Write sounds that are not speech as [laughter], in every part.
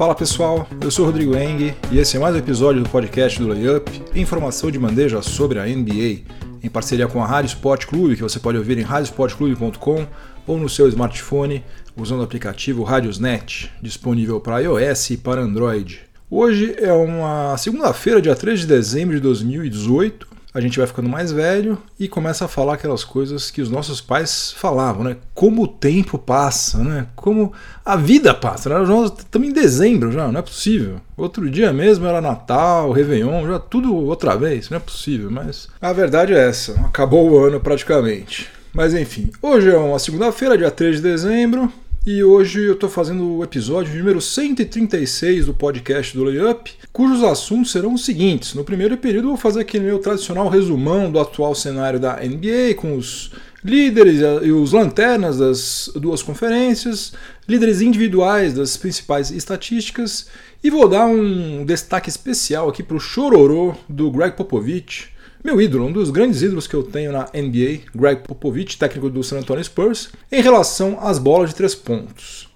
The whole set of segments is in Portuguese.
Fala pessoal, eu sou Rodrigo Eng e esse é mais um episódio do podcast do Layup, informação de bandeja sobre a NBA, em parceria com a Rádio Sport Clube, que você pode ouvir em radiosportclube.com ou no seu smartphone usando o aplicativo Radiosnet, disponível para iOS e para Android. Hoje é uma segunda-feira, dia 3 de dezembro de 2018. A gente vai ficando mais velho e começa a falar aquelas coisas que os nossos pais falavam, né? Como o tempo passa, né? Como a vida passa. Né? Nós estamos em dezembro já, não é possível. Outro dia mesmo era Natal, Réveillon, já tudo outra vez, não é possível. Mas a verdade é essa: acabou o ano praticamente. Mas enfim, hoje é uma segunda-feira, dia 3 de dezembro. E hoje eu estou fazendo o episódio número 136 do podcast do Layup, cujos assuntos serão os seguintes. No primeiro período, eu vou fazer aquele meu tradicional resumão do atual cenário da NBA, com os líderes e os lanternas das duas conferências, líderes individuais das principais estatísticas, e vou dar um destaque especial aqui para o chororô do Greg Popovich meu ídolo, um dos grandes ídolos que eu tenho na NBA, Greg Popovich, técnico do San Antonio Spurs, em relação às bolas de três pontos.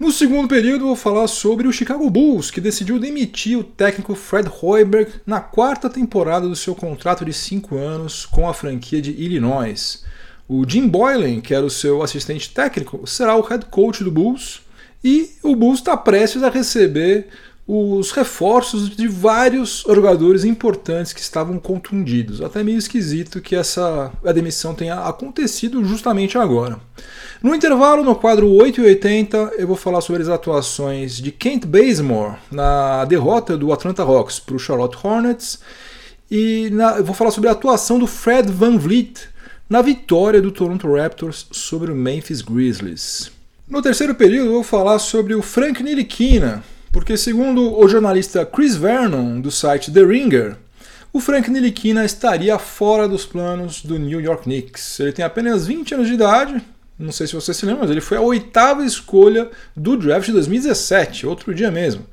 No segundo período, vou falar sobre o Chicago Bulls, que decidiu demitir o técnico Fred Hoiberg na quarta temporada do seu contrato de cinco anos com a franquia de Illinois. O Jim Boylan, que era o seu assistente técnico, será o head coach do Bulls, e o Bulls está prestes a receber os reforços de vários jogadores importantes que estavam contundidos. Até meio esquisito que essa demissão tenha acontecido justamente agora. No intervalo, no quadro 8 e 80, eu vou falar sobre as atuações de Kent Bazemore na derrota do Atlanta Hawks para o Charlotte Hornets e na, eu vou falar sobre a atuação do Fred Van Vliet na vitória do Toronto Raptors sobre o Memphis Grizzlies. No terceiro período, eu vou falar sobre o Frank Ntilikina, porque segundo o jornalista Chris Vernon do site The Ringer, o Frank Ntilikina estaria fora dos planos do New York Knicks. Ele tem apenas 20 anos de idade, não sei se você se lembra, mas ele foi a oitava escolha do draft de 2017, outro dia mesmo.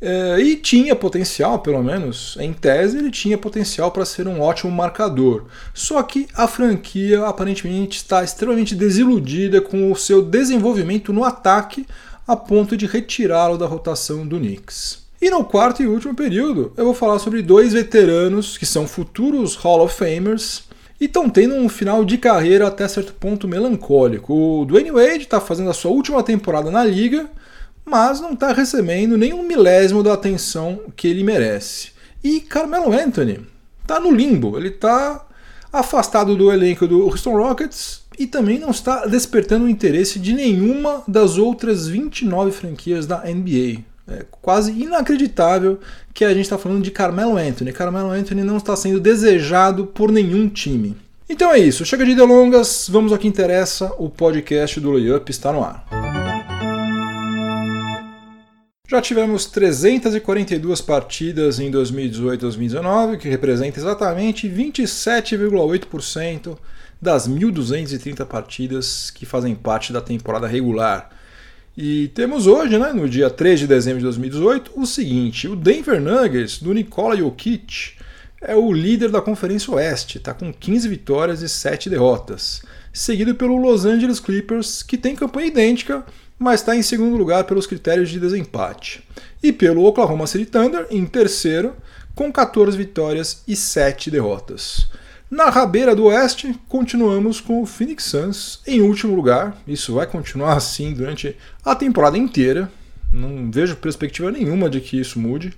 É, e tinha potencial, pelo menos em tese, ele tinha potencial para ser um ótimo marcador. Só que a franquia aparentemente está extremamente desiludida com o seu desenvolvimento no ataque, a ponto de retirá-lo da rotação do Knicks. E no quarto e último período, eu vou falar sobre dois veteranos que são futuros Hall of Famers e estão tendo um final de carreira até certo ponto melancólico. O Dwayne Wade está fazendo a sua última temporada na liga, mas não está recebendo nenhum milésimo da atenção que ele merece. E Carmelo Anthony está no limbo, ele está afastado do elenco do Houston Rockets e também não está despertando o interesse de nenhuma das outras 29 franquias da NBA. É quase inacreditável que a gente está falando de Carmelo Anthony. Carmelo Anthony não está sendo desejado por nenhum time. Então é isso, chega de delongas, vamos ao que interessa, o podcast do Layup está no ar. Já tivemos 342 partidas em 2018-2019, que representa exatamente 27,8% das 1.230 partidas que fazem parte da temporada regular. E temos hoje, né, no dia 3 de dezembro de 2018, o seguinte: o Denver Nuggets, do Nikola Jokic, é o líder da Conferência Oeste, está com 15 vitórias e 7 derrotas, seguido pelo Los Angeles Clippers, que tem campanha idêntica, mas está em segundo lugar pelos critérios de desempate, e pelo Oklahoma City Thunder, em terceiro, com 14 vitórias e 7 derrotas. Na rabeira do oeste, continuamos com o Phoenix Suns em último lugar. Isso vai continuar assim durante a temporada inteira. Não vejo perspectiva nenhuma de que isso mude.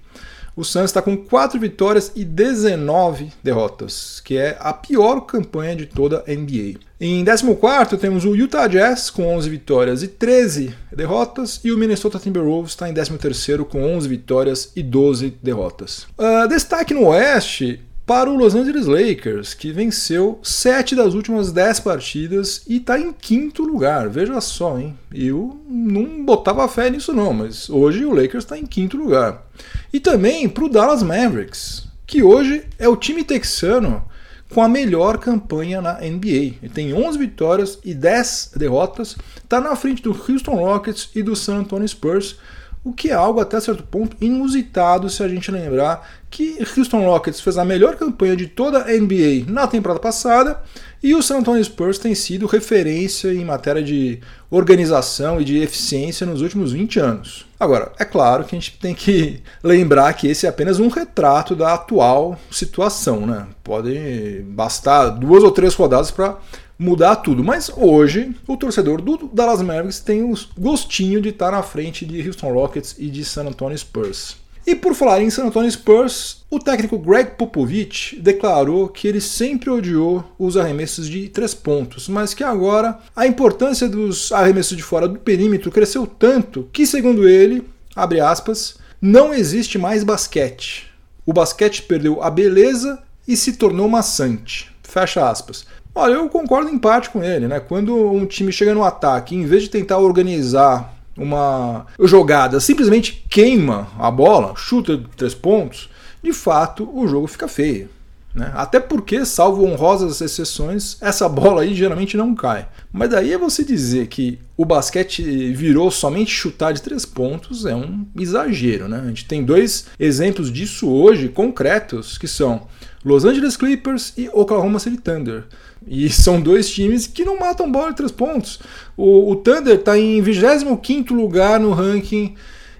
O Suns está com 4 vitórias e 19 derrotas, que é a pior campanha de toda a NBA. Em 14 temos o Utah Jazz com 11 vitórias e 13 derrotas, e o Minnesota Timberwolves está em 13 com 11 vitórias e 12 derrotas. Uh, destaque no Oeste, para o Los Angeles Lakers, que venceu sete das últimas dez partidas e está em quinto lugar. Veja só, hein? Eu não botava fé nisso não, mas hoje o Lakers está em quinto lugar. E também para o Dallas Mavericks, que hoje é o time texano com a melhor campanha na NBA. Ele tem 11 vitórias e 10 derrotas, está na frente do Houston Rockets e do San Antonio Spurs, o que é algo até certo ponto inusitado se a gente lembrar que Houston Rockets fez a melhor campanha de toda a NBA na temporada passada e o San Antonio Spurs tem sido referência em matéria de organização e de eficiência nos últimos 20 anos. Agora, é claro que a gente tem que [laughs] lembrar que esse é apenas um retrato da atual situação, né? Pode bastar duas ou três rodadas para mudar tudo. Mas hoje, o torcedor do Dallas Mavericks tem o gostinho de estar na frente de Houston Rockets e de San Antonio Spurs. E por falar em San Antonio Spurs, o técnico Greg Popovich declarou que ele sempre odiou os arremessos de três pontos, mas que agora a importância dos arremessos de fora do perímetro cresceu tanto que, segundo ele, abre aspas, não existe mais basquete. O basquete perdeu a beleza e se tornou maçante. Fecha aspas. Olha, eu concordo em parte com ele, né? Quando um time chega no ataque, em vez de tentar organizar uma jogada, simplesmente queima a bola, chuta de três pontos, de fato o jogo fica feio. Né? Até porque, salvo honrosas exceções, essa bola aí geralmente não cai. Mas daí é você dizer que o basquete virou somente chutar de três pontos é um exagero. Né? A gente tem dois exemplos disso hoje concretos, que são Los Angeles Clippers e Oklahoma City Thunder. E [laughs] são dois times que não matam bola de três pontos. O, o Thunder está em 25 lugar no ranking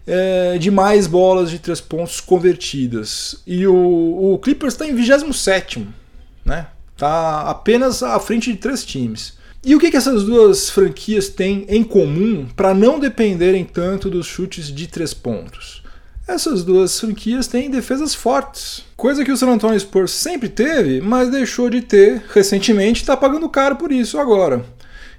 é, de mais bolas de três pontos convertidas. E o, o Clippers está em 27, né? Tá apenas à frente de três times. E o que, que essas duas franquias têm em comum para não dependerem tanto dos chutes de três pontos? Essas duas franquias têm defesas fortes, coisa que o San Antonio Spurs sempre teve, mas deixou de ter recentemente e está pagando caro por isso agora.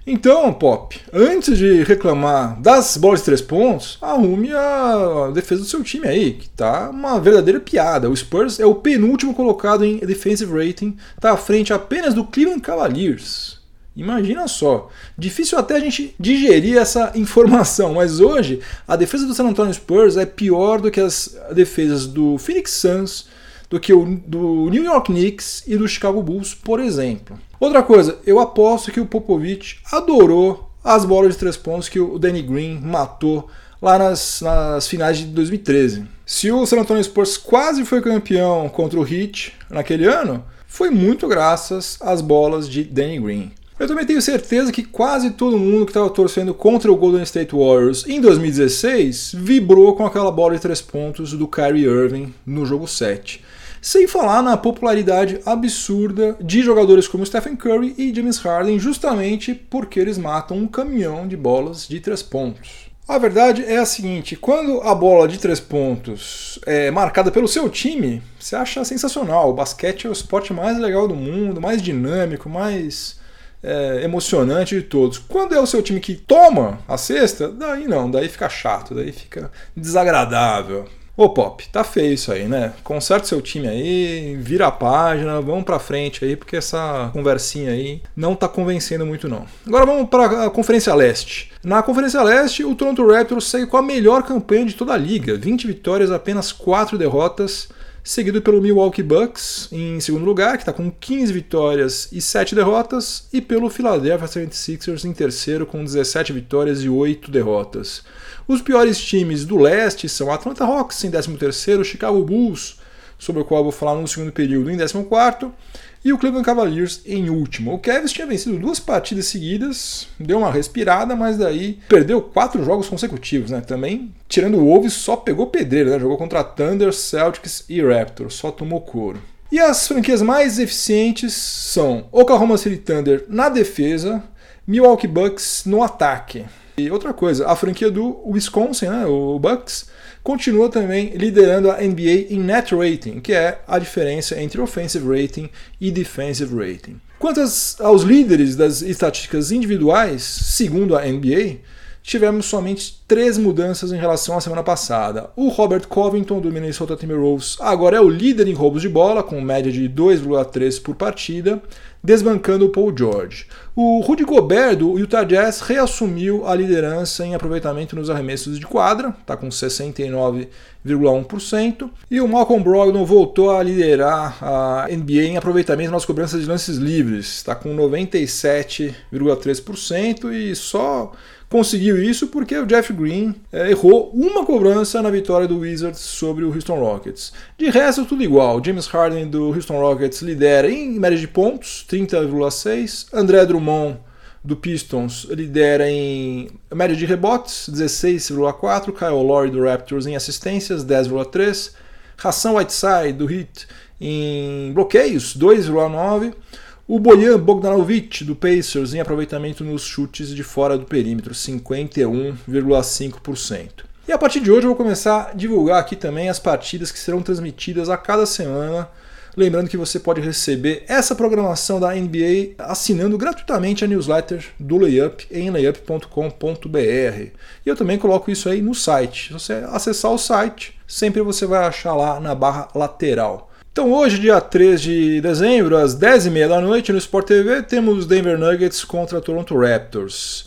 Então, Pop, antes de reclamar das bolas de três pontos, arrume a defesa do seu time aí, que tá uma verdadeira piada. O Spurs é o penúltimo colocado em defensive rating, tá à frente apenas do Cleveland Cavaliers. Imagina só. Difícil até a gente digerir essa [laughs] informação, mas hoje a defesa do San Antonio Spurs é pior do que as defesas do Phoenix Suns, do que o do New York Knicks e do Chicago Bulls, por exemplo. Outra coisa, eu aposto que o Popovich adorou as bolas de três pontos que o Danny Green matou lá nas, nas finais de 2013. Se o San Antonio Spurs quase foi campeão contra o Heat naquele ano, foi muito graças às bolas de Danny Green. Eu também tenho certeza que quase todo mundo que estava torcendo contra o Golden State Warriors em 2016 vibrou com aquela bola de três pontos do Kyrie Irving no jogo 7. Sem falar na popularidade absurda de jogadores como Stephen Curry e James Harden, justamente porque eles matam um caminhão de bolas de três pontos. A verdade é a seguinte: quando a bola de três pontos é marcada pelo seu time, você acha sensacional. O basquete é o esporte mais legal do mundo, mais dinâmico, mais é, emocionante de todos. Quando é o seu time que toma a cesta, daí não, daí fica chato, daí fica desagradável. Ô Pop, tá feio isso aí, né? Conserta seu time aí, vira a página, vamos pra frente aí, porque essa conversinha aí não tá convencendo muito não. Agora vamos pra Conferência Leste. Na Conferência Leste, o Toronto Raptors segue com a melhor campanha de toda a liga, 20 vitórias, apenas 4 derrotas seguido pelo Milwaukee Bucks em segundo lugar, que está com 15 vitórias e 7 derrotas, e pelo Philadelphia 76ers em terceiro, com 17 vitórias e 8 derrotas. Os piores times do leste são Atlanta Hawks em 13º, Chicago Bulls, sobre o qual eu vou falar no segundo período, em 14º, e o Cleveland Cavaliers em último. O Cavs tinha vencido duas partidas seguidas, deu uma respirada, mas daí perdeu quatro jogos consecutivos, né? Também, tirando o Wolves, só pegou pedreiro, né? Jogou contra Thunder, Celtics e Raptors, só tomou couro. E as franquias mais eficientes são Oklahoma City Thunder na defesa, Milwaukee Bucks no ataque. E outra coisa, a franquia do Wisconsin, né, o Bucks, continua também liderando a NBA em net rating, que é a diferença entre offensive rating e defensive rating. Quanto aos líderes das estatísticas individuais, segundo a NBA, tivemos somente três mudanças em relação à semana passada. O Robert Covington, do Minnesota Timberwolves, agora é o líder em roubos de bola, com média de 2,3 por partida. desbancando o Paul George. O Rudy Gobert do Utah Jazz reassumiu a liderança em aproveitamento nos arremessos de quadra, está com 69,1%, e o Malcolm Brogdon voltou a liderar a NBA em aproveitamento nas cobranças de lances livres, está com 97,3% e só conseguiu isso porque o Jeff Green é, errou uma cobrança na vitória do Wizards sobre o Houston Rockets. De resto, tudo igual. James Harden do Houston Rockets lidera em média de pontos, 30,6. André Drummond do Pistons lidera em média de rebotes, 16,4. Kyle Lowry do Raptors em assistências, 10,3. Hassan Whiteside do Heat em bloqueios, 2,9. O Bojan Bogdanovic, do Pacers, em aproveitamento nos chutes de fora do perímetro, 51,5%. E a partir de hoje eu vou começar a divulgar aqui também as partidas que serão transmitidas a cada semana. Lembrando que você pode receber essa programação da NBA assinando gratuitamente a newsletter do Layup em layup.com.br. E eu também coloco isso aí no site. Se você acessar o site, sempre você vai achar lá na barra lateral. Então hoje, dia 3 de dezembro, às 10h30 da noite, no Sport TV, temos Denver Nuggets contra Toronto Raptors.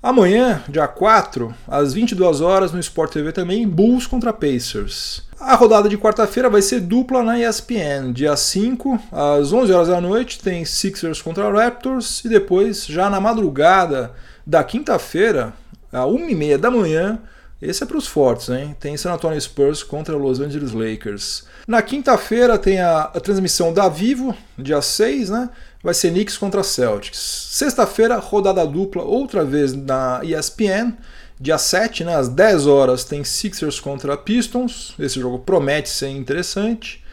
Amanhã, dia 4, às 22 horas no Sport TV também, Bulls contra Pacers. A rodada de quarta-feira vai ser dupla na ESPN. Dia 5, às 11 horas da noite, tem Sixers contra Raptors e depois, já na madrugada da quinta-feira, às 1h30 da manhã, esse é para os fortes, hein? Tem San Antonio Spurs contra Los Angeles Lakers. Na quinta-feira tem a, a, transmissão da Vivo, dia 6, né? Vai ser Knicks contra Celtics. Sexta-feira, rodada dupla, outra vez na ESPN. Dia 7, né, às 10 horas, tem Sixers contra Pistons. Esse jogo promete ser interessante.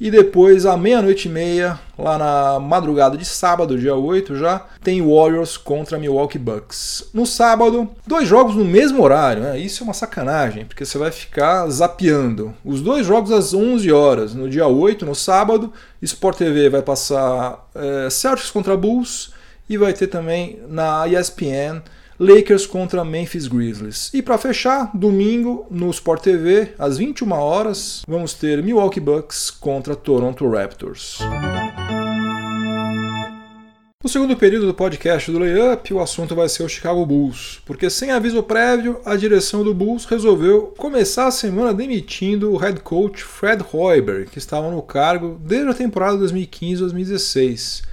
E depois, à meia-noite e meia, lá na madrugada de sábado, dia 8 já, tem Warriors contra Milwaukee Bucks. No sábado, dois jogos no mesmo horário, né? Isso é uma sacanagem, porque você vai ficar zapeando. Os dois jogos às 11 horas, no dia 8, no sábado, Sport TV vai passar é, Celtics contra Bulls e vai ter também na ESPN Lakers contra Memphis Grizzlies. E para fechar, domingo no Sport TV, às 21 horas, vamos ter Milwaukee Bucks contra Toronto Raptors. No segundo período do podcast do Layup, o assunto vai ser o Chicago Bulls, porque sem aviso prévio, a direção do Bulls resolveu começar a semana demitindo o head coach Fred Hoiberg, que estava no cargo desde a temporada 2015-2016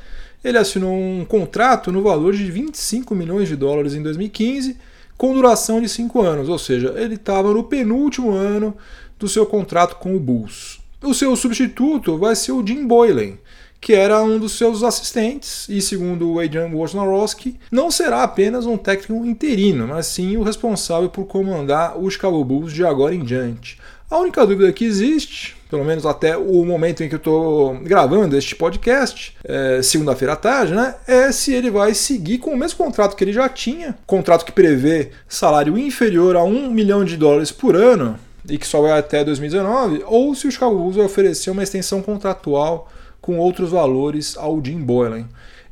ele assinou um contrato no valor de 25 milhões de dólares em 2015, com duração de 5 anos, ou seja, ele estava no penúltimo ano do seu contrato com o Bulls. O seu substituto vai ser o Jim Boylan, que era um dos seus assistentes, e segundo o Adrian Wojnarowski, não será apenas um técnico interino, mas sim o responsável por comandar o Chicago Bulls de agora em diante. A única dúvida que existe, pelo menos até o momento em que eu estou gravando este podcast, é, segunda-feira à tarde, né, é se ele vai seguir com o mesmo contrato que ele já tinha, contrato que prevê salário inferior a um milhão de dólares por ano e que só vai até 2019, ou se o Chicago Bulls vai oferecer uma extensão contratual com outros valores ao Jim Boylan.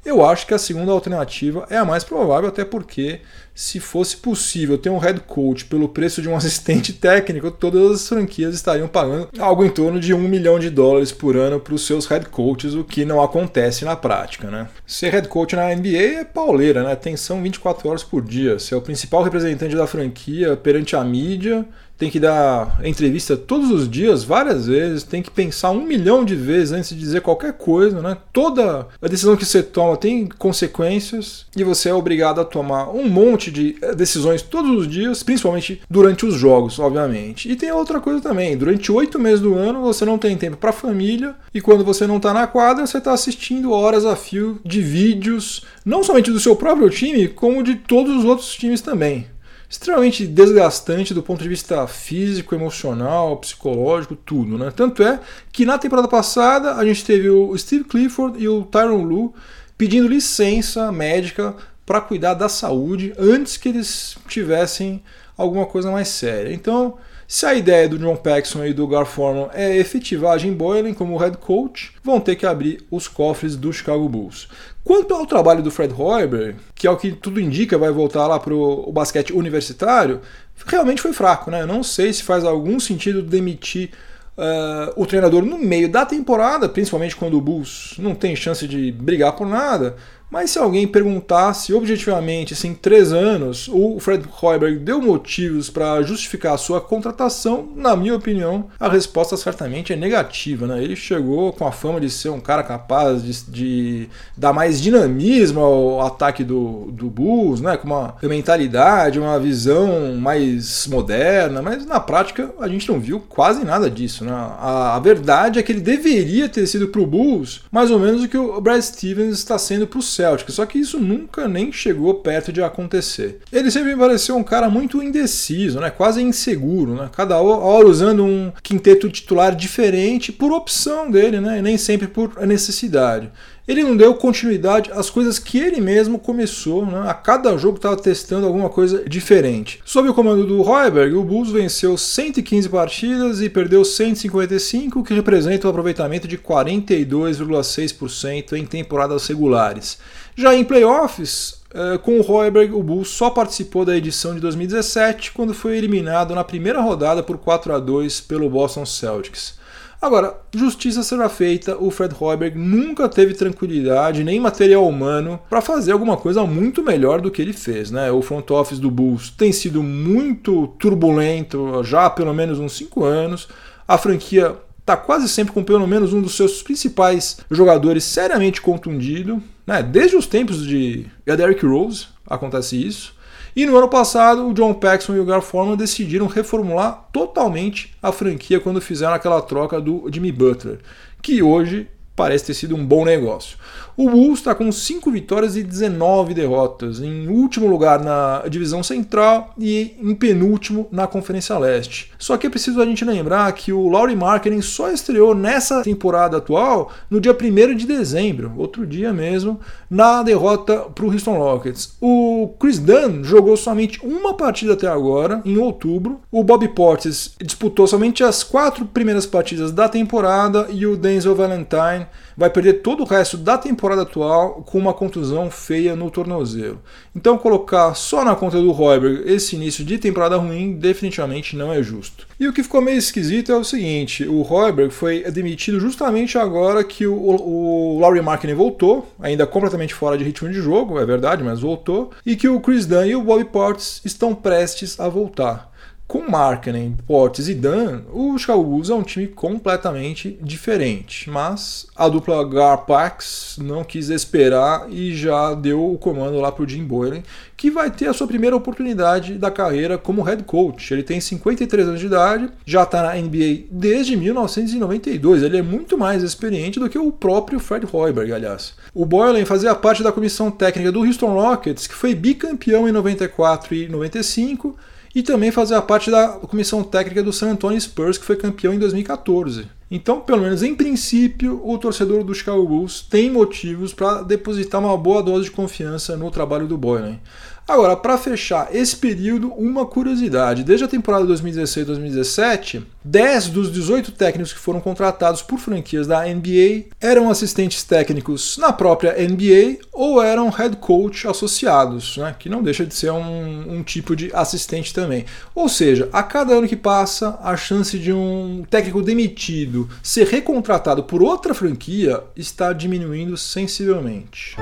Eu acho que a segunda alternativa é a mais provável, até porque se fosse possível ter um head coach pelo preço de um [laughs] assistente técnico, todas as franquias estariam pagando algo em torno de um milhão de dólares por ano para os seus head coaches, o que não acontece na prática. Né? Ser head coach na NBA é pauleira, né? Tensão 24 horas por dia. Você é o principal representante da franquia perante a mídia tem que dar entrevista todos os dias, várias vezes, tem que pensar um milhão de vezes antes de dizer qualquer coisa, né? Toda a decisão que você toma tem consequências e você é obrigado a tomar um monte de decisões todos os dias, principalmente durante os jogos, obviamente. E tem outra coisa também, durante oito meses do ano você não tem tempo para família e quando você não está na quadra você está assistindo horas a fio de vídeos, não somente do seu próprio time, como de todos os outros times também extremamente desgastante do ponto de vista físico, emocional, psicológico, tudo, né? Tanto é que na temporada passada a gente teve o Steve Clifford e o Tyron Lu pedindo licença médica para cuidar da saúde antes que eles tivessem alguma coisa mais séria. Então, se a ideia do John Paxson e do Gar Forman é efetivar Jim Boylan como head coach, vão ter que abrir os cofres do Chicago Bulls. Quanto ao trabalho do Fred Hoiberg, que é o que tudo indica vai voltar lá para o basquete universitário, realmente foi fraco. Né? Eu não sei se faz algum sentido demitir Uh, o treinador no meio da temporada, principalmente quando o Bulls não tem chance de brigar por nada, mas se alguém perguntasse objetivamente, assim, em três anos, o Fred Hoiberg deu motivos para justificar a sua contratação, na minha opinião, a resposta certamente é negativa. Né? Ele chegou com a fama de ser um cara capaz de, de dar mais dinamismo ao ataque do, do Bulls, né? com uma mentalidade, uma visão mais moderna, mas na prática a gente não viu quase nada disso. Né? A, a verdade é que ele deveria ter sido para o Bulls mais ou menos o que o Brad Stevens está sendo para o Só que isso nunca nem chegou perto de acontecer. Ele sempre pareceu um cara muito indeciso, né? quase inseguro, né? cada hora usando um quinteto titular diferente por opção dele, né? e nem sempre por necessidade. Ele não deu continuidade às coisas que ele mesmo começou, né? a cada jogo estava testando alguma coisa diferente. Sob o comando do Royberg, o Bulls venceu 115 partidas e perdeu 155, o que representa um aproveitamento de 42,6% em temporadas regulares. Já em playoffs, eh, com o Royberg, o Bulls só participou da edição de 2017, quando foi eliminado na primeira rodada por 4 a 2 pelo Boston Celtics. Agora, justiça será feita, o Fred Hoiberg nunca teve tranquilidade nem material humano para fazer alguma coisa muito melhor do que ele fez. Né? O front office do Bulls tem sido muito turbulento já há pelo menos uns 5 anos. A franquia está quase sempre com pelo menos um dos seus principais jogadores seriamente contundido. Né? Desde os tempos de Derrick Rose acontece isso. E no ano passado, o John Paxson e o Gar Forman decidiram reformular totalmente a franquia quando fizeram aquela troca do Jimmy Butler, que hoje parece ter sido um bom negócio. O Bulls está com 5 vitórias e 19 derrotas, em último lugar na divisão central e em penúltimo na Conferência Leste. Só que é preciso a gente lembrar que o Laurie Marketing só estreou nessa temporada atual no dia 1 de dezembro, outro dia mesmo, na derrota para o Houston Rockets. O Chris Dunn jogou somente uma partida até agora, em outubro. O Bobby Portis disputou somente as quatro primeiras partidas da temporada e o Denzel Valentine vai perder todo o resto da temporada atual com uma contusão feia no tornozelo. Então colocar só na conta do Royberg esse início de temporada ruim definitivamente não é justo. E o que ficou meio esquisito é o seguinte, o Royberg foi demitido justamente agora que o, o Laurie Markkinen voltou, ainda completamente fora de ritmo de jogo, é verdade, mas voltou, e que o Chris Dunn e o Bobby Portis estão prestes a voltar. Com Markkinen, Portes e Dan, o Chicago Bulls é um time completamente diferente, mas a dupla Garpax não quis esperar e já deu o comando lá para o Jim Boylan, que vai ter a sua primeira oportunidade da carreira como head coach. Ele tem 53 anos de idade, já está na NBA desde 1992. Ele é muito mais experiente do que o próprio Fred Hoiberg, aliás. O Boylan fazia parte da comissão técnica do Houston Rockets, que foi bicampeão em 94 e 95 e também fazer parte da comissão técnica do San Antonio Spurs, que foi campeão em 2014. Então, pelo menos em princípio, o torcedor do Chicago Bulls tem motivos para depositar uma boa dose de confiança no trabalho do Boylan. Agora, para fechar esse período, uma curiosidade. Desde a temporada 2016-2017, 10 dos 18 técnicos que foram contratados por franquias da NBA eram assistentes técnicos na própria NBA ou eram head coach associados, né? que não deixa de ser um, um tipo de assistente também. Ou seja, a cada ano que passa, a chance de um técnico demitido ser recontratado por outra franquia está diminuindo sensivelmente.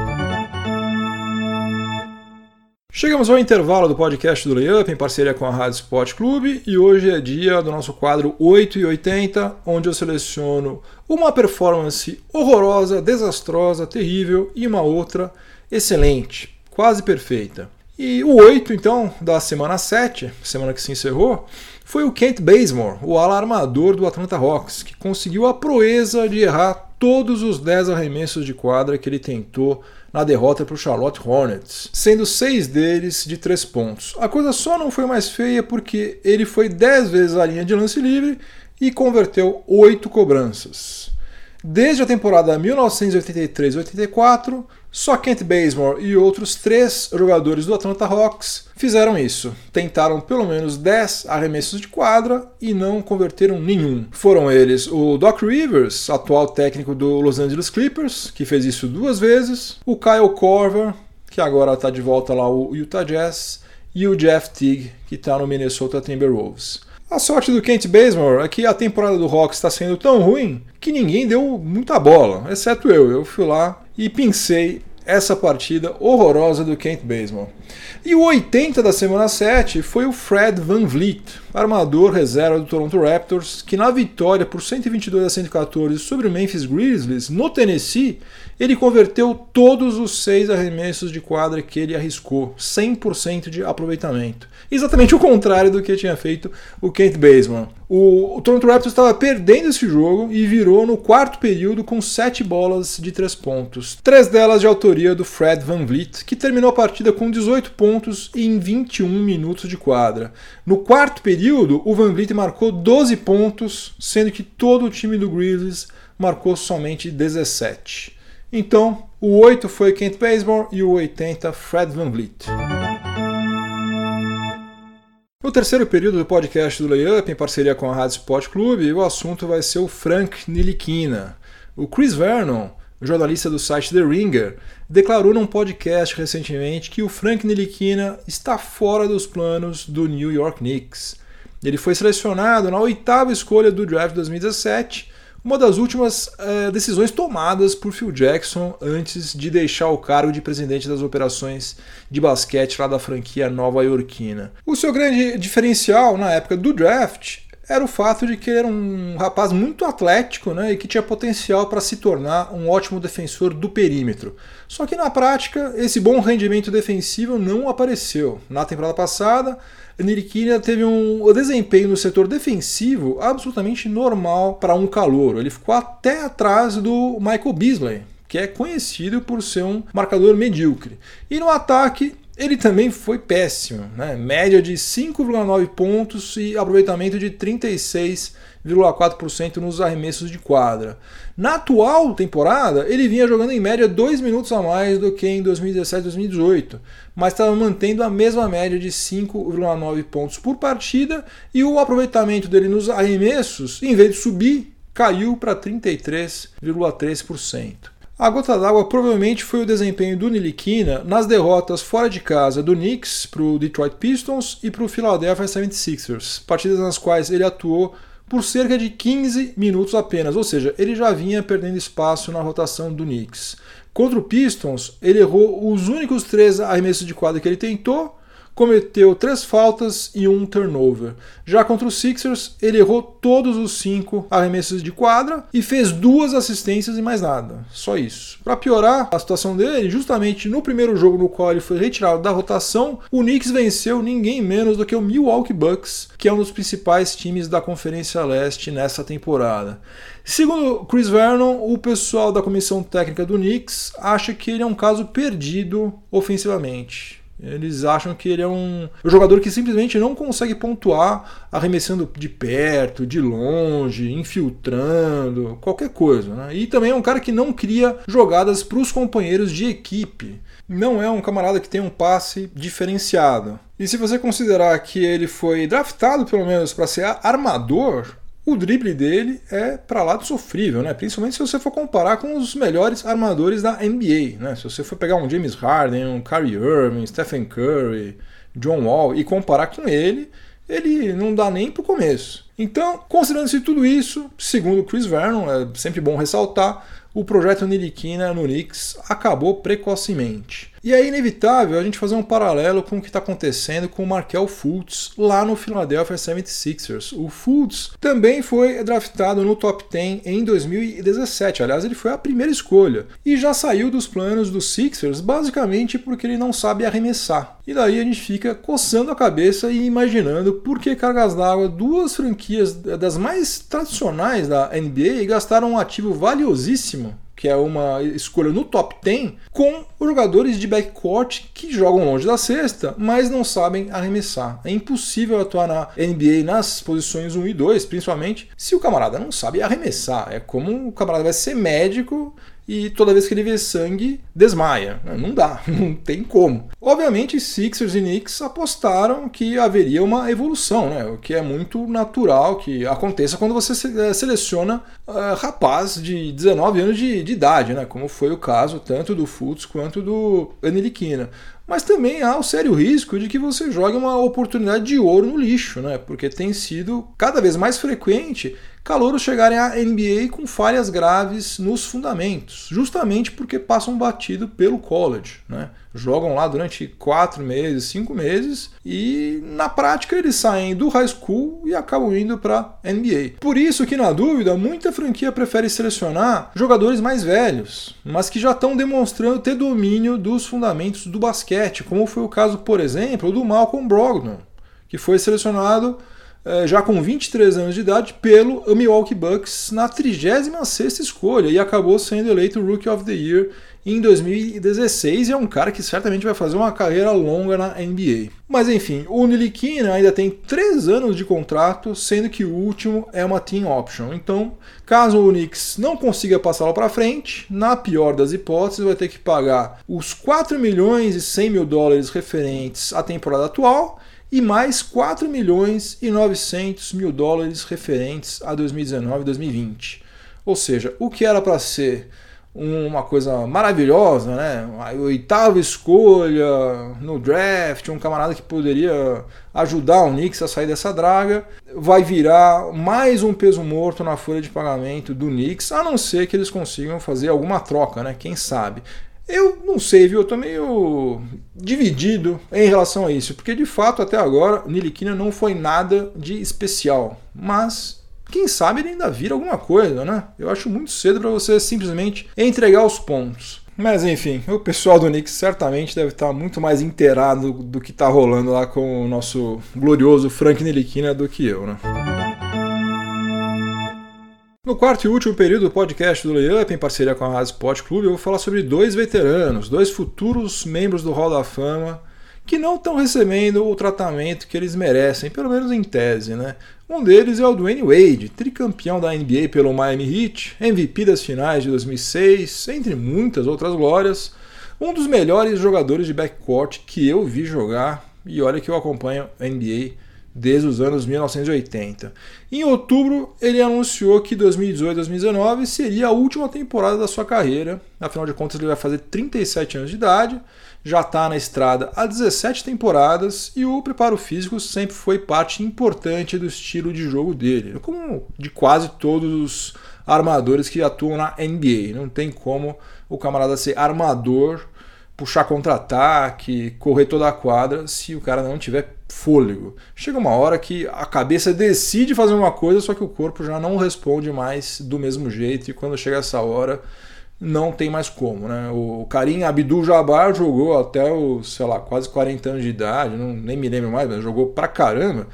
Chegamos ao intervalo do podcast do Layup em parceria com a Rádio Sport Clube e hoje é dia do nosso quadro 8 e 80, onde eu seleciono uma performance horrorosa, desastrosa, terrível e uma outra excelente, quase perfeita. E o 8, então, da semana 7, semana que se encerrou, foi o Kent Bazemore, o alarmador do Atlanta Hawks, que conseguiu a proeza de errar todos os 10 arremessos de quadra que ele tentou na derrota para o Charlotte Hornets, sendo seis deles de três pontos. A coisa só não foi mais feia porque ele foi 10 vezes a linha de lance livre e converteu oito cobranças. Desde a temporada 1983-84, só Kent Bazemore e outros três jogadores do Atlanta Hawks fizeram isso. Tentaram pelo menos 10 arremessos de quadra e não converteram nenhum. Foram eles o Doc Rivers, atual técnico do Los Angeles Clippers, que fez isso duas vezes, o Kyle Korver, que agora está de volta lá o Utah Jazz, e o Jeff Teague, que está no Minnesota Timberwolves. A sorte do Kent Bazemore é que a temporada do Hawks está sendo tão ruim que ninguém deu muita bola, exceto eu. Eu fui lá e pincei essa partida horrorosa do Kent Bazemore. E o 80 da semana 7 foi o Fred Van Vliet, armador reserva do Toronto Raptors, que na vitória por 122 a 114 sobre o Memphis Grizzlies, no Tennessee, ele converteu todos os seis arremessos de quadra que ele arriscou, 100% de aproveitamento. Exatamente o contrário do que tinha feito o Kent Baseman. O, o Toronto Raptors estava perdendo esse jogo e virou no quarto período com sete bolas de três pontos, três delas de autoria do Fred Van Vliet, que terminou a partida com 18 pontos em 21 minutos de quadra. No quarto período, o Van Vliet marcou 12 pontos, sendo que todo o time do Grizzlies marcou somente 17. Então, o 8 foi Kent Bazemore e o 80 Fred Van Vliet. No terceiro período do podcast do Layup, em parceria com a Rádio Sport Clube, o assunto vai ser o Frank Nilikina. O Chris Vernon, jornalista do site The Ringer, declarou num podcast recentemente que o Frank Nilikina está fora dos planos do New York Knicks. Ele foi selecionado na oitava escolha do draft 2017 uma das últimas uh, decisões tomadas por Phil Jackson antes de deixar o cargo de presidente das operações de basquete lá da franquia nova-iorquina. O seu grande diferencial na época do draft era o fato de que ele era um rapaz muito atlético né, e que tinha potencial para se tornar um ótimo defensor do perímetro. Só que na prática, esse bom rendimento defensivo não apareceu. Na temporada passada, Niriquina teve um desempenho no setor defensivo absolutamente normal para um calouro. Ele ficou até atrás do Michael Beasley, que é conhecido por ser um marcador medíocre. E no ataque, ele também foi péssimo, né? média de 5,9 pontos e aproveitamento de 36,4% nos arremessos de quadra. Na atual temporada, ele vinha jogando em média 2 minutos a mais do que em 2017-2018, mas estava mantendo a mesma média de 5,9 pontos por partida e o aproveitamento dele nos arremessos, em vez de subir, caiu para 33,3%. A gota d'água provavelmente foi o desempenho do Niliquina nas derrotas fora de casa do Knicks para o Detroit Pistons e para o Philadelphia 76ers, partidas nas quais ele atuou por cerca de 15 minutos apenas, ou seja, ele já vinha perdendo espaço na rotação do Knicks. Contra o Pistons, ele errou os únicos três arremessos de quadra que ele tentou cometeu três faltas e um turnover. Já contra os Sixers, ele errou todos os cinco arremessos de quadra e fez duas assistências e mais nada. Só isso. Para piorar a situação dele, justamente no primeiro jogo no qual ele foi retirado da rotação, o Knicks venceu ninguém menos do que o Milwaukee Bucks, que é um dos principais times da Conferência Leste nessa temporada. Segundo Chris Vernon, o pessoal da comissão técnica do Knicks acha que ele é um caso perdido ofensivamente. Eles acham que ele é um, jogador que simplesmente não consegue pontuar arremessando de perto, de longe, infiltrando, qualquer coisa. Né? E também é um cara que não cria jogadas para os companheiros de equipe. Não é um camarada que tem um passe diferenciado. E se você considerar que ele foi draftado, pelo menos, para ser armador, o drible dele é para lá de sofrível, né? Principalmente se você for comparar com os melhores armadores da NBA, né? Se você for pegar um James Harden, um Kyrie Irving, Stephen Curry, John Wall e comparar com ele, ele não dá nem pro começo. Então, considerando-se tudo isso, segundo Chris Vernon, é sempre bom ressaltar, o projeto Niliquina no Knicks acabou precocemente. E é inevitável a gente fazer um paralelo com o que está acontecendo com o Markel Fultz lá no Philadelphia 76ers. O Fultz também foi draftado no top 10 em 2017, aliás, ele foi a primeira escolha e já saiu dos planos dos Sixers basicamente porque ele não sabe arremessar. E daí a gente fica coçando a cabeça e imaginando por que cargas d'água duas franquias das mais tradicionais da NBA gastaram um ativo valiosíssimo que é uma escolha no top 10, com jogadores de backcourt que jogam longe da cesta, mas não sabem arremessar. É impossível atuar na NBA nas posições 1 e 2, principalmente se o camarada não sabe arremessar. É como o camarada vai ser médico e toda vez que ele vê sangue, desmaia. Não dá, [laughs] não tem como. Obviamente, Sixers e Knicks apostaram que haveria uma evolução, né? o que é muito natural que aconteça quando você eh, seleciona uh, rapaz de 19 anos de, de, idade, né? como foi o caso tanto do Fultz quanto do Aniliquina mas também há o sério risco de que você jogue uma oportunidade de ouro no lixo, né? Porque tem sido cada vez mais frequente calouros chegarem à NBA com falhas graves nos fundamentos, justamente porque passam batido pelo college, né? Jogam lá durante quatro meses, cinco meses e na prática eles saem do high school e acabam indo para NBA. Por isso que na dúvida muita franquia prefere selecionar jogadores mais velhos, mas que já estão demonstrando ter domínio dos fundamentos do basquete, como foi o caso, por exemplo, do Malcolm Brogdon, que foi selecionado já com 23 anos de idade, pelo Milwaukee Bucks na 36ª escolha e acabou sendo eleito Rookie of the Year em 2016 e é um cara que certamente vai fazer uma carreira longa na NBA. Mas enfim, o Nilikina ainda tem 3 anos de contrato, sendo que o último é uma team option. Então, caso o Knicks não consiga passá-lo para frente, na pior das hipóteses, vai ter que pagar os 4 milhões e 100 mil dólares referentes à temporada atual e mais 4 milhões e 900 mil dólares referentes a 2019 e 2020. Ou seja, o que era para ser uma coisa maravilhosa, né? A oitava escolha no draft, um camarada que poderia ajudar o Knicks a sair dessa draga, vai virar mais um peso morto na folha de pagamento do Knicks, a não ser que eles consigam fazer alguma troca, né? Quem sabe? Eu não sei, viu? Eu tô meio dividido em relação a isso, porque de fato até agora Niliquina não foi nada de especial, mas quem sabe ele ainda vira alguma coisa, né? Eu acho muito cedo para você simplesmente entregar os pontos. Mas enfim, o pessoal do Knicks certamente deve estar muito mais inteirado do que está rolando lá com o nosso glorioso Frank Niliquina do que eu, né? No quarto e último período do podcast do Layup, em parceria com a Rádio Sport Clube, eu vou falar sobre dois veteranos, dois futuros membros do Hall da Fama, que não estão recebendo o tratamento que eles merecem, pelo menos em tese, né? Um deles é o Dwayne Wade, tricampeão da NBA pelo Miami Heat, MVP das finais de 2006, entre muitas outras glórias, um dos melhores jogadores de backcourt que eu vi jogar, e olha que eu acompanho a NBA desde os anos 1980. Em outubro, ele anunciou que 2018-2019 seria a última temporada da sua carreira. Afinal de contas, ele vai fazer 37 anos de idade, já está na estrada há 17 temporadas e o preparo físico sempre foi parte importante do estilo de jogo dele, como de quase todos os armadores que atuam na NBA. Não tem como o camarada ser armador puxar contra-ataque, correr toda a quadra, se o cara não tiver fôlego. Chega uma hora que a cabeça decide fazer uma coisa, só que o corpo já não responde mais do mesmo jeito, e quando chega essa hora, não tem mais como. Né? O Karim Abdul-Jabbar jogou até os, sei lá, quase 40 anos de idade, não, nem me lembro mais, mas jogou pra caramba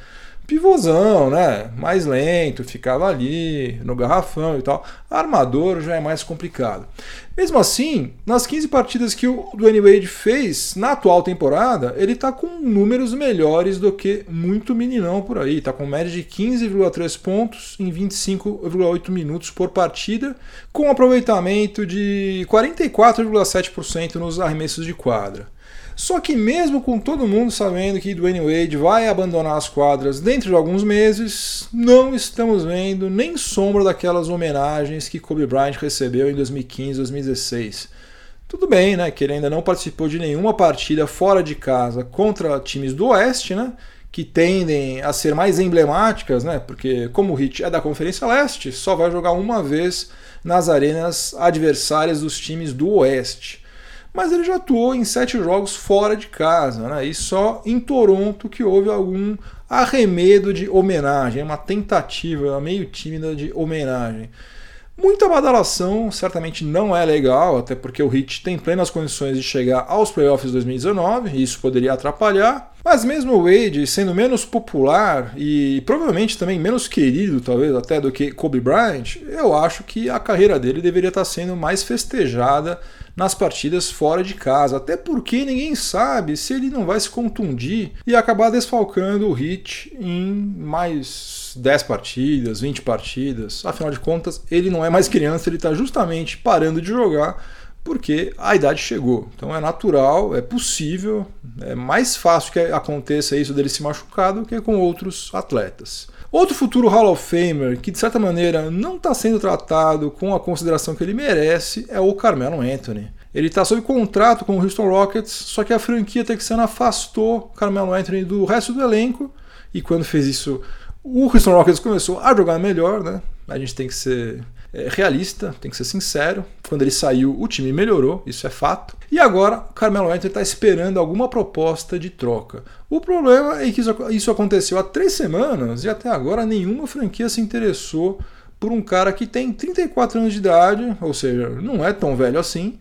pivôzão, né? Mais lento, ficava ali no garrafão e tal. Armador já é mais complicado. Mesmo assim, nas 15 partidas que o Dwayne Wade fez na atual temporada, ele tá com números melhores do que muito meninão por aí. Tá com média de 15,3 pontos em 25,8 minutos por partida, com aproveitamento de 44,7% nos arremessos de quadra. Só que mesmo com todo mundo sabendo que Dwayne Wade vai abandonar as quadras dentro de alguns meses, não estamos vendo nem sombra daquelas homenagens que Kobe Bryant recebeu em 2015, 2016. Tudo bem, né, que ele ainda não participou de nenhuma partida fora de casa contra times do Oeste, né, que tendem a ser mais emblemáticas, né, porque como o Heat é da Conferência Leste, só vai jogar uma vez nas arenas adversárias dos times do Oeste mas ele já atuou em sete jogos fora de casa, né? e só em Toronto que houve algum arremedo de homenagem, uma tentativa meio tímida de homenagem. Muita badalação certamente não é legal, até porque o Heat tem plenas condições de chegar aos playoffs 2019, e isso poderia atrapalhar. Mas mesmo o Wade sendo menos popular e provavelmente também menos querido, talvez até do que Kobe Bryant, eu acho que a carreira dele deveria estar sendo mais festejada nas partidas fora de casa, até porque ninguém sabe se ele não vai se contundir e acabar desfalcando o Hit em mais 10 partidas, 20 partidas. Afinal de contas, ele não é mais criança, ele está justamente parando de jogar porque a idade chegou. Então é natural, é possível, é mais fácil que aconteça isso dele se machucar do que com outros atletas. Outro futuro Hall of Famer que de certa maneira não está sendo tratado com a consideração que ele merece é o Carmelo Anthony. Ele está sob contrato com o Houston Rockets, só que a franquia texana afastou Carmelo Anthony do resto do elenco e quando fez isso, o Houston Rockets começou a jogar melhor, né? A gente tem que ser realista, tem que ser sincero. Quando ele saiu, o time melhorou, isso é fato. E agora o Carmelo Anthony está esperando alguma proposta de troca. O problema é que isso, isso aconteceu há três semanas e até agora nenhuma franquia se interessou por um cara que tem 34 anos de idade, ou seja, não é tão velho assim,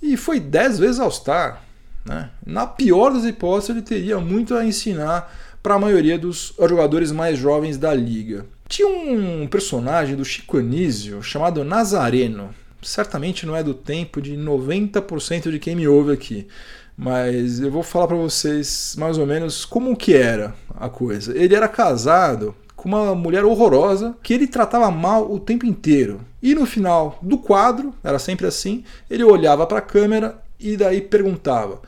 e foi 10 vezes All-Star. Né? Na pior das hipóteses, ele teria muito a ensinar para a maioria dos jogadores mais jovens da liga. Tinha um personagem do Chico Anísio chamado Nazareno. Certamente não é do tempo de 90% de quem me ouve aqui, mas eu vou falar para vocês mais ou menos como que era a coisa. Ele era casado com uma mulher horrorosa que ele tratava mal o tempo inteiro. E no final do quadro, era sempre assim, ele olhava para a câmera e daí perguntava: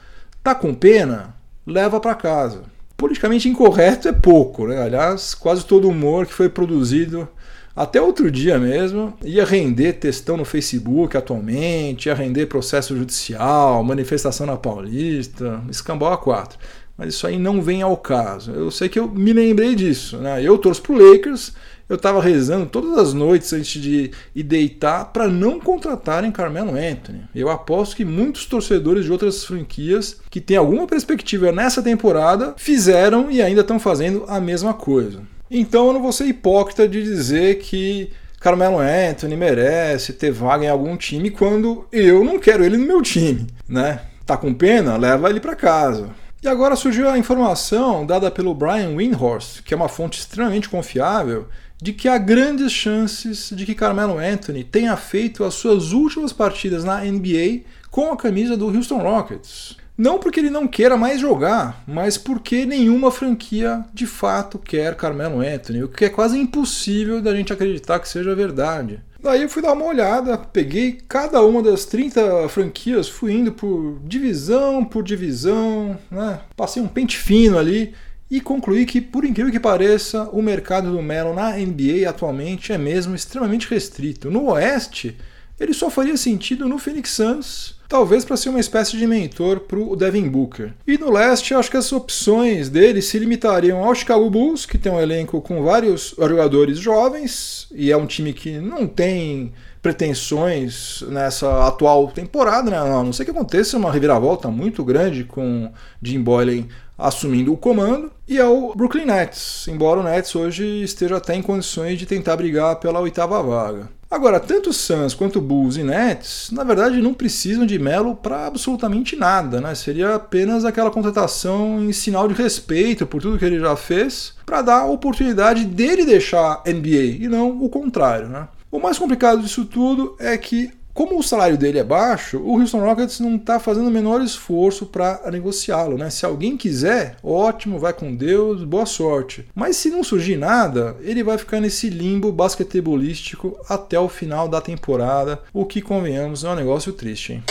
"Tá com pena? Leva para casa" politicamente incorreto é pouco, né? Aliás, quase todo humor que foi produzido até outro dia mesmo ia render textão no Facebook atualmente, ia render processo judicial, manifestação na Paulista, escambau a quatro. Mas isso aí não vem ao caso. Eu sei que eu me lembrei disso. Né? Eu torço pro Lakers eu estava rezando todas as noites antes de ir deitar para não contratarem Carmelo Anthony. Eu aposto que muitos torcedores de outras franquias que têm alguma perspectiva nessa temporada fizeram e ainda estão fazendo a mesma coisa. Então eu não vou ser hipócrita de dizer que Carmelo Anthony merece ter vaga em algum time quando eu não quero ele no meu time, né? Tá com pena? Leva ele para casa. E agora surgiu a informação dada pelo Brian Windhorst, que é uma fonte extremamente confiável, de que há grandes chances de que Carmelo Anthony tenha feito as suas últimas partidas na NBA com a camisa do Houston Rockets. Não porque ele não queira mais jogar, mas porque nenhuma franquia de fato quer Carmelo Anthony, o que é quase impossível da gente acreditar que seja verdade. Daí eu fui dar uma olhada, peguei cada uma das 30 franquias, fui indo por divisão por divisão, né? passei um pente fino ali e concluí que, por incrível que pareça, o mercado do Melo na NBA atualmente é mesmo extremamente restrito. No Oeste, ele só faria sentido no Phoenix Suns, talvez para ser uma espécie de mentor para o Devin Booker. E no Leste, acho que as opções dele se limitariam ao Chicago Bulls, que tem um elenco com vários jogadores jovens e é um time que não tem pretensões nessa atual temporada, né? a não ser que aconteça uma reviravolta muito grande com Jim Boylan assumindo o comando, e ao Brooklyn Nets, embora o Nets hoje esteja até em condições de tentar brigar pela oitava vaga. Agora, tanto Suns quanto Bulls e Nets, na verdade, não precisam de Melo para absolutamente nada, né? Seria apenas aquela contratação em sinal de respeito por tudo que ele já fez, para dar a oportunidade dele deixar NBA e não o contrário, né? O mais complicado disso tudo é que como o salário dele é baixo, o Houston Rockets não está fazendo o menor esforço para negociá-lo. Né? Se alguém quiser, ótimo, vai com Deus, boa sorte. Mas se não surgir nada, ele vai ficar nesse limbo basquetebolístico até o final da temporada, o que, convenhamos, é um negócio triste. Hein?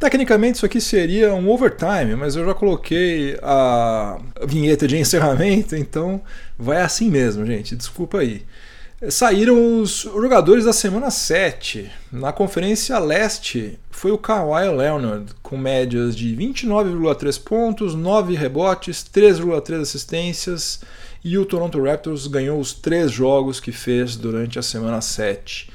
Tecnicamente isso aqui seria um overtime, mas eu já coloquei a vinheta de encerramento, [laughs] então vai assim mesmo, gente. Desculpa aí saíram os jogadores da semana 7. Na Conferência Leste foi o Kawhi Leonard, com médias de 29,3 pontos, 9 rebotes, 3,3 assistências, e o Toronto Raptors ganhou os três jogos que fez durante a semana 7.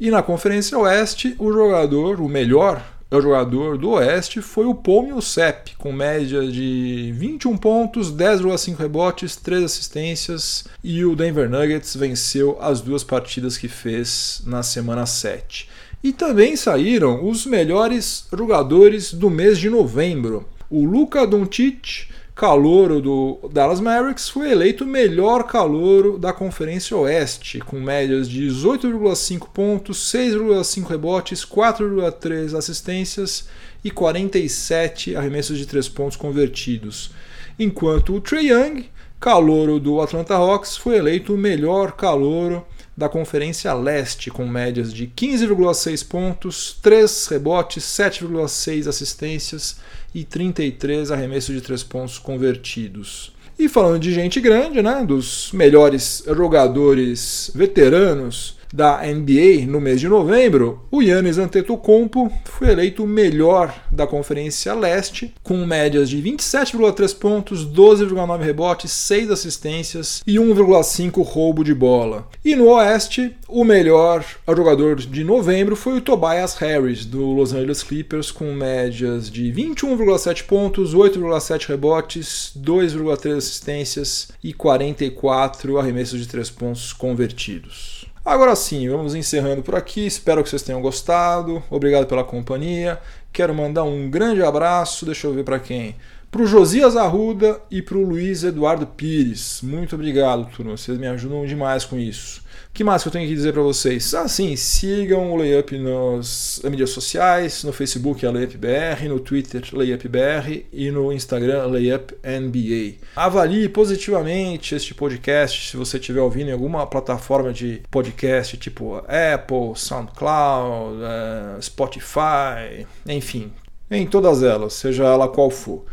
E na Conferência Oeste, o jogador, o melhor o jogador do Oeste foi o Paul Millsap, com média de 21 pontos, 10,5 rebotes, 3 assistências, e o Denver Nuggets venceu as duas partidas que fez na semana 7. E também saíram os melhores jogadores do mês de novembro. O Luka Doncic calouro do Dallas Mavericks, foi eleito o melhor calouro da Conferência Oeste, com médias de 18,5 pontos, 6,5 rebotes, 4,3 assistências e 47 arremessos de 3 pontos convertidos. Enquanto o Trey Young, calouro do Atlanta Hawks, foi eleito o melhor calouro da Conferência Leste, com médias de 15,6 pontos, 3 rebotes, 7,6 assistências e 33 arremessos de 3 pontos convertidos. E falando de gente grande, né, dos melhores jogadores veteranos da NBA no mês de novembro, o Yannis Antetokounmpo foi eleito o melhor da Conferência Leste, com médias de 27,3 pontos, 12,9 rebotes, 6 assistências e 1,5 roubo de bola. E no Oeste, o melhor jogador de novembro foi o Tobias Harris, do Los Angeles Clippers, com médias de 21,7 pontos, 8,7 rebotes, 2,3 assistências e 44 arremessos de 3 pontos convertidos. Agora sim, vamos encerrando por aqui. Espero que vocês tenham gostado. Obrigado pela companhia. Quero mandar um grande abraço. Deixa eu ver para quem para o Josias Arruda e para o Luiz Eduardo Pires. Muito obrigado, turma. Vocês me ajudam demais com isso. O que mais que eu tenho que dizer para vocês? Ah, sim, sigam o Layup nas mídias sociais, no Facebook é LayupBR, no Twitter LayupBR e no Instagram LayupNBA. Avalie positivamente este podcast se você estiver ouvindo em alguma plataforma de podcast, tipo Apple, SoundCloud, eh, Spotify, enfim, em todas elas, seja ela qual for.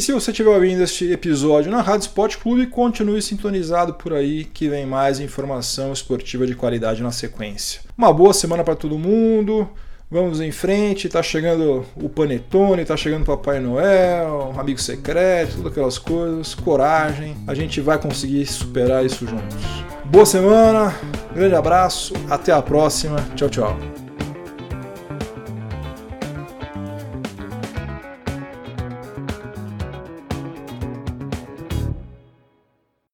E se você estiver ouvindo este episódio na Rádio Sport Clube, continue sintonizado por aí que vem mais informação esportiva de qualidade na sequência. Uma boa semana para todo mundo. Vamos em frente, tá chegando o Panetone, tá chegando o Papai Noel, amigo secreto, todas aquelas coisas. Coragem, a gente vai conseguir superar isso juntos. Boa semana, grande abraço, até a próxima. Tchau, tchau.